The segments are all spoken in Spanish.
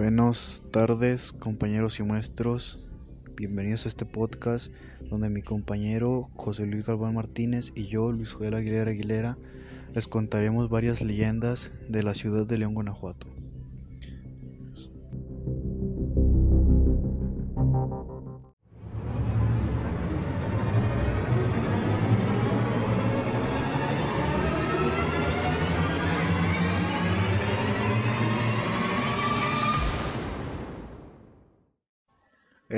Buenas tardes compañeros y maestros, bienvenidos a este podcast donde mi compañero José Luis Galván Martínez y yo, Luis Joel Aguilera Aguilera, les contaremos varias leyendas de la ciudad de León, Guanajuato.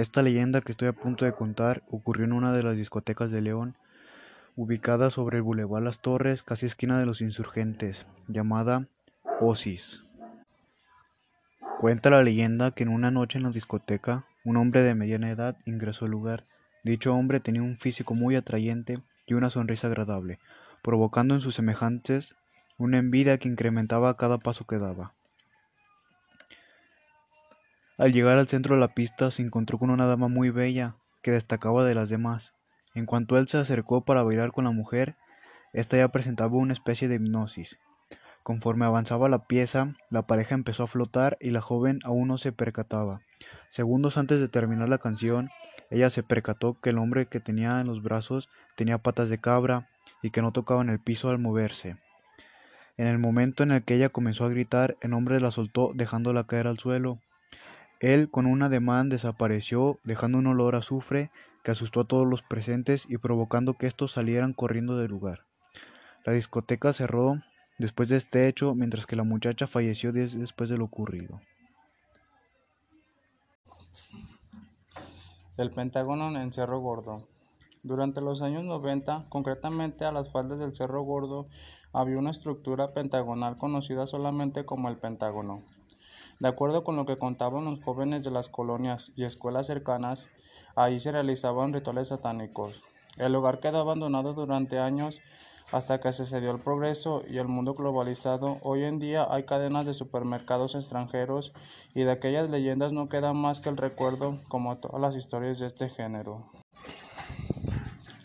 Esta leyenda que estoy a punto de contar ocurrió en una de las discotecas de León, ubicada sobre el Boulevard Las Torres, casi esquina de los insurgentes, llamada Osis. Cuenta la leyenda que en una noche en la discoteca, un hombre de mediana edad ingresó al lugar. Dicho hombre tenía un físico muy atrayente y una sonrisa agradable, provocando en sus semejantes una envidia que incrementaba a cada paso que daba. Al llegar al centro de la pista se encontró con una dama muy bella, que destacaba de las demás. En cuanto él se acercó para bailar con la mujer, ésta ya presentaba una especie de hipnosis. Conforme avanzaba la pieza, la pareja empezó a flotar y la joven aún no se percataba. Segundos antes de terminar la canción, ella se percató que el hombre que tenía en los brazos tenía patas de cabra y que no tocaba en el piso al moverse. En el momento en el que ella comenzó a gritar, el hombre la soltó dejándola caer al suelo. Él con un ademán desapareció, dejando un olor a azufre que asustó a todos los presentes y provocando que estos salieran corriendo del lugar. La discoteca cerró después de este hecho, mientras que la muchacha falleció días después de lo ocurrido. El Pentágono en Cerro Gordo. Durante los años 90, concretamente a las faldas del Cerro Gordo, había una estructura pentagonal conocida solamente como el Pentágono. De acuerdo con lo que contaban los jóvenes de las colonias y escuelas cercanas, ahí se realizaban rituales satánicos. El lugar quedó abandonado durante años hasta que se cedió el progreso y el mundo globalizado. Hoy en día hay cadenas de supermercados extranjeros y de aquellas leyendas no queda más que el recuerdo como todas las historias de este género.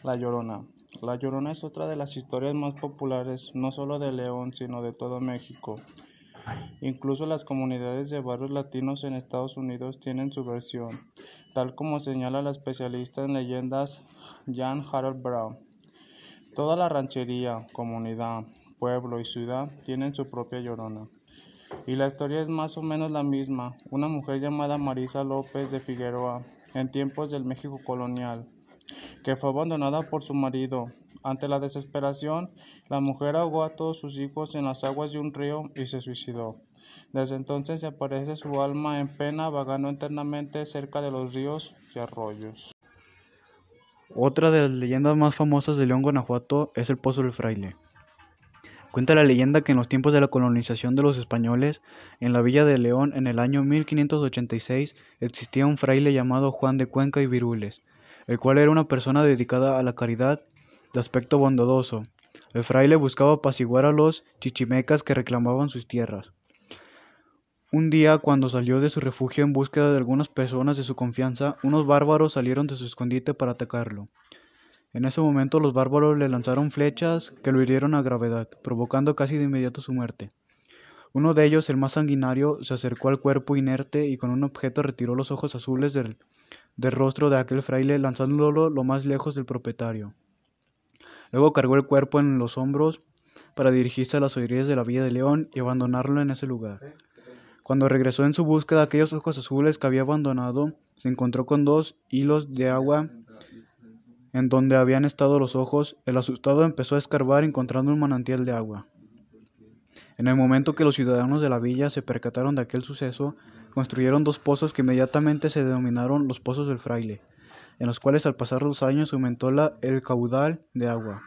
La Llorona. La Llorona es otra de las historias más populares no solo de León sino de todo México. Incluso las comunidades de barrios latinos en Estados Unidos tienen su versión, tal como señala la especialista en leyendas Jan Harold Brown. Toda la ranchería, comunidad, pueblo y ciudad tienen su propia llorona. Y la historia es más o menos la misma. Una mujer llamada Marisa López de Figueroa, en tiempos del México colonial, que fue abandonada por su marido, ante la desesperación, la mujer ahogó a todos sus hijos en las aguas de un río y se suicidó. Desde entonces se aparece su alma en pena vagando eternamente cerca de los ríos y arroyos. Otra de las leyendas más famosas de León, Guanajuato es el Pozo del Fraile. Cuenta la leyenda que en los tiempos de la colonización de los españoles, en la villa de León, en el año 1586, existía un fraile llamado Juan de Cuenca y Virules, el cual era una persona dedicada a la caridad de aspecto bondadoso. El fraile buscaba apaciguar a los chichimecas que reclamaban sus tierras. Un día, cuando salió de su refugio en búsqueda de algunas personas de su confianza, unos bárbaros salieron de su escondite para atacarlo. En ese momento los bárbaros le lanzaron flechas que lo hirieron a gravedad, provocando casi de inmediato su muerte. Uno de ellos, el más sanguinario, se acercó al cuerpo inerte y con un objeto retiró los ojos azules del, rostro de aquel fraile, lanzándolo lo más lejos del propietario. Luego cargó el cuerpo en los hombros para dirigirse a las orillas de la Villa de León y abandonarlo en ese lugar. Cuando regresó en su búsqueda aquellos ojos azules que había abandonado, se encontró con dos hilos de agua en donde habían estado los ojos. El asustado empezó a escarbar encontrando un manantial de agua. En el momento que los ciudadanos de la villa se percataron de aquel suceso, construyeron dos pozos que inmediatamente se denominaron los pozos del fraile en los cuales al pasar los años aumentó la, el caudal de agua.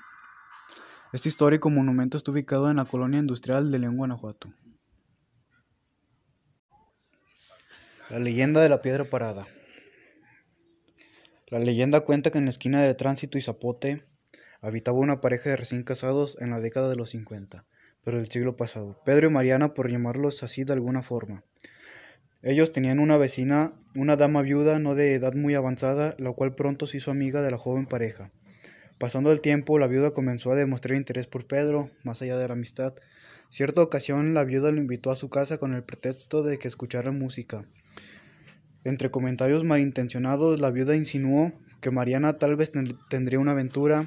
Este histórico monumento está ubicado en la colonia industrial de León, Guanajuato. La leyenda de la piedra parada. La leyenda cuenta que en la esquina de Tránsito y Zapote habitaba una pareja de recién casados en la década de los 50, del siglo pasado, Pedro y Mariana por llamarlos así de alguna forma. Ellos tenían una vecina, una dama viuda no de edad muy avanzada, la cual pronto se hizo amiga de la joven pareja. Pasando el tiempo, la viuda comenzó a demostrar interés por Pedro, más allá de la amistad, Cierta ocasión la viuda lo invitó a su casa con el pretexto de que escuchara música. Entre comentarios malintencionados, la viuda insinuó que Mariana tal vez tendría una aventura.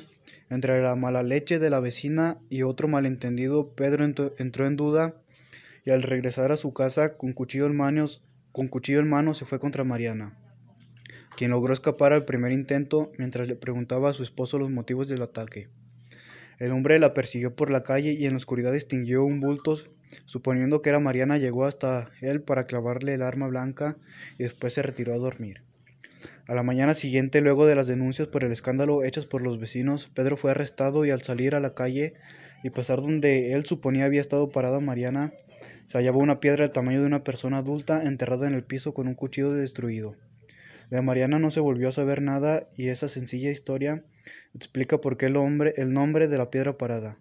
Entre la mala leche de la vecina y otro malentendido, Pedro entró en duda y al regresar a su casa con cuchillo en manos, con cuchillo en mano se fue contra Mariana, quien logró escapar al primer intento mientras le preguntaba a su esposo los motivos del ataque. El hombre la persiguió por la calle y en la oscuridad distinguió un bulto. Suponiendo que era Mariana, llegó hasta él para clavarle el arma blanca y después se retiró a dormir. A la mañana siguiente, luego de las denuncias por el escándalo hechas por los vecinos, Pedro fue arrestado y al salir a la calle y pasar donde él suponía había estado parada Mariana, se hallaba una piedra del tamaño de una persona adulta enterrada en el piso con un cuchillo destruido. De Mariana no se volvió a saber nada y esa sencilla historia explica por qué el, hombre, el nombre de la piedra parada.